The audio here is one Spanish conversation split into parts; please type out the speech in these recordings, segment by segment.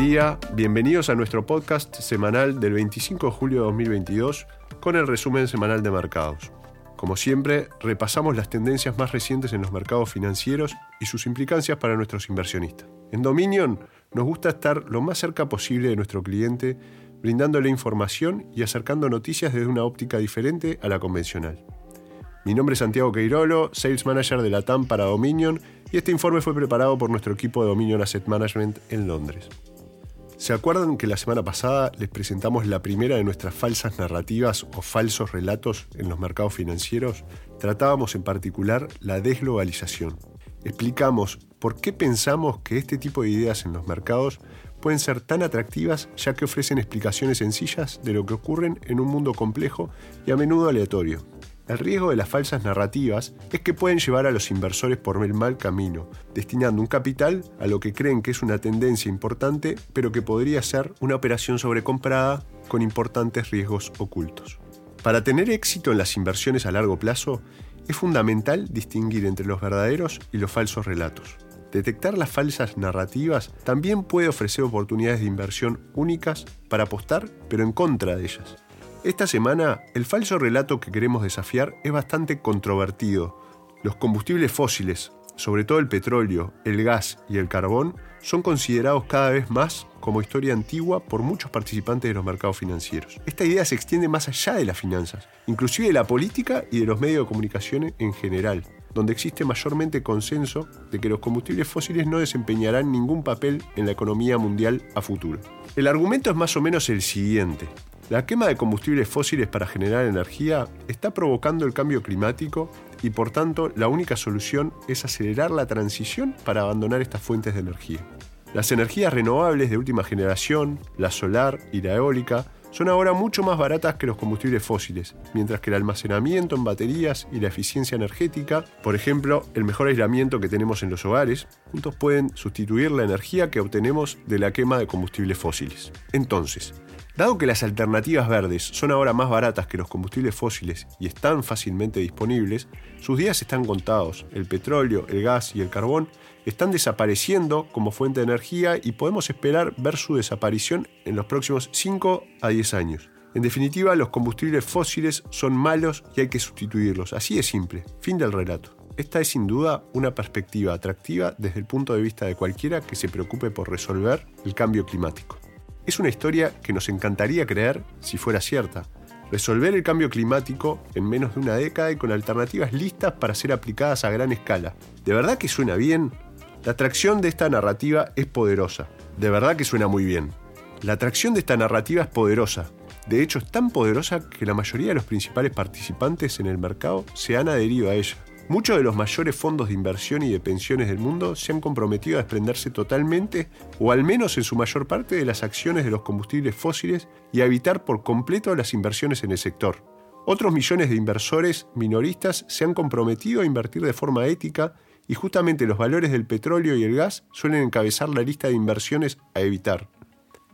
día, bienvenidos a nuestro podcast semanal del 25 de julio de 2022 con el resumen semanal de mercados. Como siempre, repasamos las tendencias más recientes en los mercados financieros y sus implicancias para nuestros inversionistas. En Dominion nos gusta estar lo más cerca posible de nuestro cliente, brindándole información y acercando noticias desde una óptica diferente a la convencional. Mi nombre es Santiago Queirolo, Sales Manager de la TAM para Dominion, y este informe fue preparado por nuestro equipo de Dominion Asset Management en Londres. ¿Se acuerdan que la semana pasada les presentamos la primera de nuestras falsas narrativas o falsos relatos en los mercados financieros? Tratábamos en particular la desglobalización. Explicamos por qué pensamos que este tipo de ideas en los mercados pueden ser tan atractivas ya que ofrecen explicaciones sencillas de lo que ocurren en un mundo complejo y a menudo aleatorio. El riesgo de las falsas narrativas es que pueden llevar a los inversores por el mal camino, destinando un capital a lo que creen que es una tendencia importante, pero que podría ser una operación sobrecomprada con importantes riesgos ocultos. Para tener éxito en las inversiones a largo plazo, es fundamental distinguir entre los verdaderos y los falsos relatos. Detectar las falsas narrativas también puede ofrecer oportunidades de inversión únicas para apostar, pero en contra de ellas. Esta semana, el falso relato que queremos desafiar es bastante controvertido. Los combustibles fósiles, sobre todo el petróleo, el gas y el carbón, son considerados cada vez más como historia antigua por muchos participantes de los mercados financieros. Esta idea se extiende más allá de las finanzas, inclusive de la política y de los medios de comunicación en general, donde existe mayormente consenso de que los combustibles fósiles no desempeñarán ningún papel en la economía mundial a futuro. El argumento es más o menos el siguiente. La quema de combustibles fósiles para generar energía está provocando el cambio climático y por tanto la única solución es acelerar la transición para abandonar estas fuentes de energía. Las energías renovables de última generación, la solar y la eólica, son ahora mucho más baratas que los combustibles fósiles, mientras que el almacenamiento en baterías y la eficiencia energética, por ejemplo, el mejor aislamiento que tenemos en los hogares, juntos pueden sustituir la energía que obtenemos de la quema de combustibles fósiles. Entonces, Dado que las alternativas verdes son ahora más baratas que los combustibles fósiles y están fácilmente disponibles, sus días están contados. El petróleo, el gas y el carbón están desapareciendo como fuente de energía y podemos esperar ver su desaparición en los próximos 5 a 10 años. En definitiva, los combustibles fósiles son malos y hay que sustituirlos. Así de simple. Fin del relato. Esta es sin duda una perspectiva atractiva desde el punto de vista de cualquiera que se preocupe por resolver el cambio climático. Es una historia que nos encantaría creer si fuera cierta. Resolver el cambio climático en menos de una década y con alternativas listas para ser aplicadas a gran escala. ¿De verdad que suena bien? La atracción de esta narrativa es poderosa. De verdad que suena muy bien. La atracción de esta narrativa es poderosa. De hecho, es tan poderosa que la mayoría de los principales participantes en el mercado se han adherido a ella. Muchos de los mayores fondos de inversión y de pensiones del mundo se han comprometido a desprenderse totalmente, o al menos en su mayor parte, de las acciones de los combustibles fósiles y a evitar por completo las inversiones en el sector. Otros millones de inversores minoristas se han comprometido a invertir de forma ética y justamente los valores del petróleo y el gas suelen encabezar la lista de inversiones a evitar.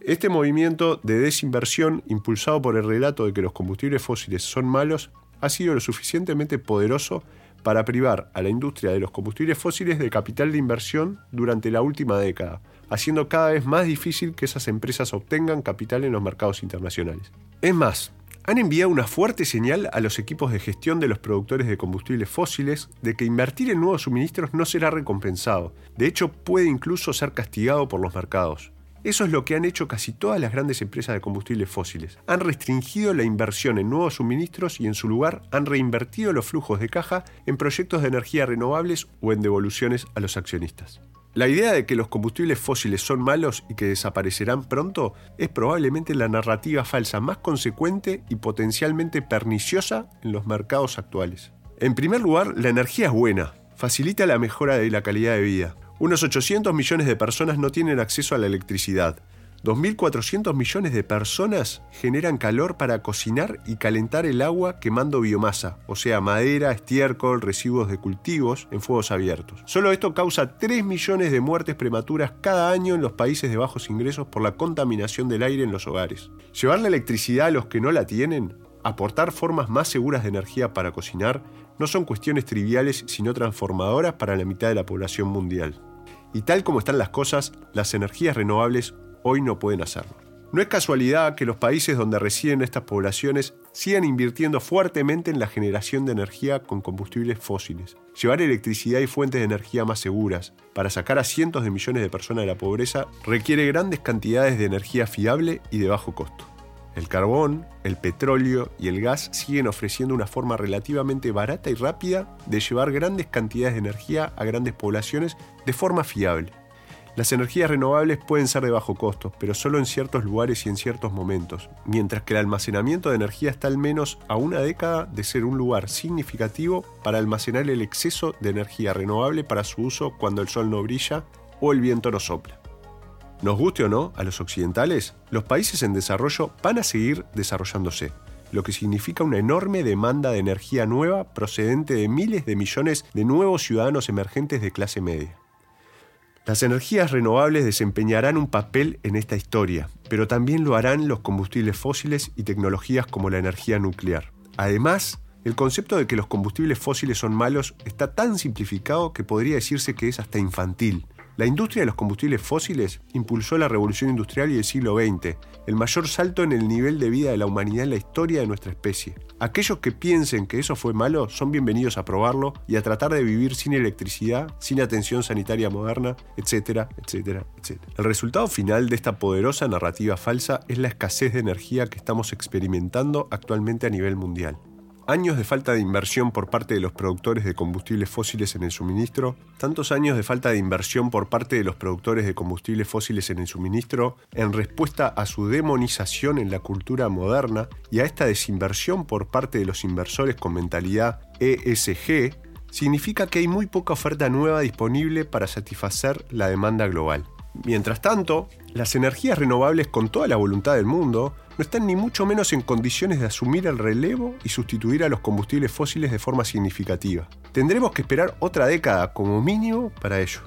Este movimiento de desinversión, impulsado por el relato de que los combustibles fósiles son malos, ha sido lo suficientemente poderoso para privar a la industria de los combustibles fósiles de capital de inversión durante la última década, haciendo cada vez más difícil que esas empresas obtengan capital en los mercados internacionales. Es más, han enviado una fuerte señal a los equipos de gestión de los productores de combustibles fósiles de que invertir en nuevos suministros no será recompensado, de hecho puede incluso ser castigado por los mercados. Eso es lo que han hecho casi todas las grandes empresas de combustibles fósiles. Han restringido la inversión en nuevos suministros y en su lugar han reinvertido los flujos de caja en proyectos de energía renovables o en devoluciones a los accionistas. La idea de que los combustibles fósiles son malos y que desaparecerán pronto es probablemente la narrativa falsa más consecuente y potencialmente perniciosa en los mercados actuales. En primer lugar, la energía es buena, facilita la mejora de la calidad de vida, unos 800 millones de personas no tienen acceso a la electricidad. 2.400 millones de personas generan calor para cocinar y calentar el agua quemando biomasa, o sea, madera, estiércol, residuos de cultivos en fuegos abiertos. Solo esto causa 3 millones de muertes prematuras cada año en los países de bajos ingresos por la contaminación del aire en los hogares. Llevar la electricidad a los que no la tienen, aportar formas más seguras de energía para cocinar, no son cuestiones triviales sino transformadoras para la mitad de la población mundial. Y tal como están las cosas, las energías renovables hoy no pueden hacerlo. No es casualidad que los países donde residen estas poblaciones sigan invirtiendo fuertemente en la generación de energía con combustibles fósiles. Llevar electricidad y fuentes de energía más seguras para sacar a cientos de millones de personas de la pobreza requiere grandes cantidades de energía fiable y de bajo costo. El carbón, el petróleo y el gas siguen ofreciendo una forma relativamente barata y rápida de llevar grandes cantidades de energía a grandes poblaciones de forma fiable. Las energías renovables pueden ser de bajo costo, pero solo en ciertos lugares y en ciertos momentos, mientras que el almacenamiento de energía está al menos a una década de ser un lugar significativo para almacenar el exceso de energía renovable para su uso cuando el sol no brilla o el viento no sopla. Nos guste o no, a los occidentales, los países en desarrollo van a seguir desarrollándose, lo que significa una enorme demanda de energía nueva procedente de miles de millones de nuevos ciudadanos emergentes de clase media. Las energías renovables desempeñarán un papel en esta historia, pero también lo harán los combustibles fósiles y tecnologías como la energía nuclear. Además, el concepto de que los combustibles fósiles son malos está tan simplificado que podría decirse que es hasta infantil. La industria de los combustibles fósiles impulsó la revolución industrial y el siglo XX, el mayor salto en el nivel de vida de la humanidad en la historia de nuestra especie. Aquellos que piensen que eso fue malo son bienvenidos a probarlo y a tratar de vivir sin electricidad, sin atención sanitaria moderna, etcétera, etcétera. El resultado final de esta poderosa narrativa falsa es la escasez de energía que estamos experimentando actualmente a nivel mundial años de falta de inversión por parte de los productores de combustibles fósiles en el suministro, tantos años de falta de inversión por parte de los productores de combustibles fósiles en el suministro en respuesta a su demonización en la cultura moderna y a esta desinversión por parte de los inversores con mentalidad ESG, significa que hay muy poca oferta nueva disponible para satisfacer la demanda global. Mientras tanto, las energías renovables con toda la voluntad del mundo no están ni mucho menos en condiciones de asumir el relevo y sustituir a los combustibles fósiles de forma significativa. Tendremos que esperar otra década como mínimo para ello.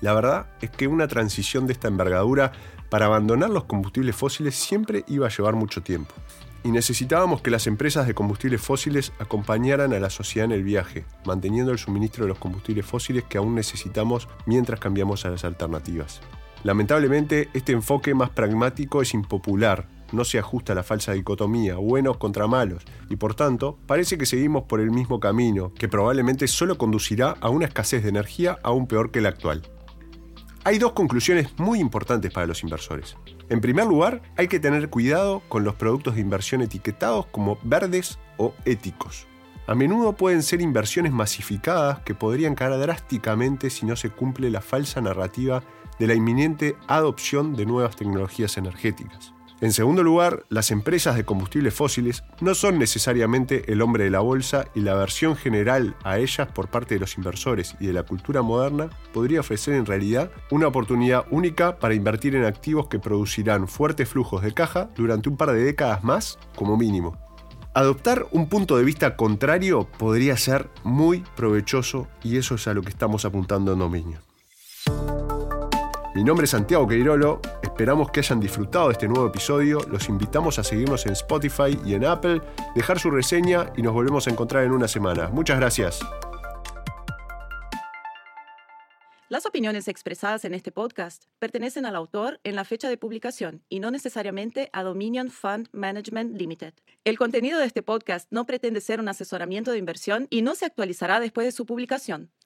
La verdad es que una transición de esta envergadura para abandonar los combustibles fósiles siempre iba a llevar mucho tiempo. Y necesitábamos que las empresas de combustibles fósiles acompañaran a la sociedad en el viaje, manteniendo el suministro de los combustibles fósiles que aún necesitamos mientras cambiamos a las alternativas. Lamentablemente, este enfoque más pragmático es impopular, no se ajusta a la falsa dicotomía, buenos contra malos, y por tanto, parece que seguimos por el mismo camino, que probablemente solo conducirá a una escasez de energía aún peor que la actual. Hay dos conclusiones muy importantes para los inversores. En primer lugar, hay que tener cuidado con los productos de inversión etiquetados como verdes o éticos. A menudo pueden ser inversiones masificadas que podrían caer drásticamente si no se cumple la falsa narrativa de la inminente adopción de nuevas tecnologías energéticas. En segundo lugar, las empresas de combustibles fósiles no son necesariamente el hombre de la bolsa y la versión general a ellas por parte de los inversores y de la cultura moderna podría ofrecer en realidad una oportunidad única para invertir en activos que producirán fuertes flujos de caja durante un par de décadas más como mínimo. Adoptar un punto de vista contrario podría ser muy provechoso y eso es a lo que estamos apuntando en Dominio. Mi nombre es Santiago Queirolo, esperamos que hayan disfrutado de este nuevo episodio, los invitamos a seguirnos en Spotify y en Apple, dejar su reseña y nos volvemos a encontrar en una semana. Muchas gracias. Las opiniones expresadas en este podcast pertenecen al autor en la fecha de publicación y no necesariamente a Dominion Fund Management Limited. El contenido de este podcast no pretende ser un asesoramiento de inversión y no se actualizará después de su publicación.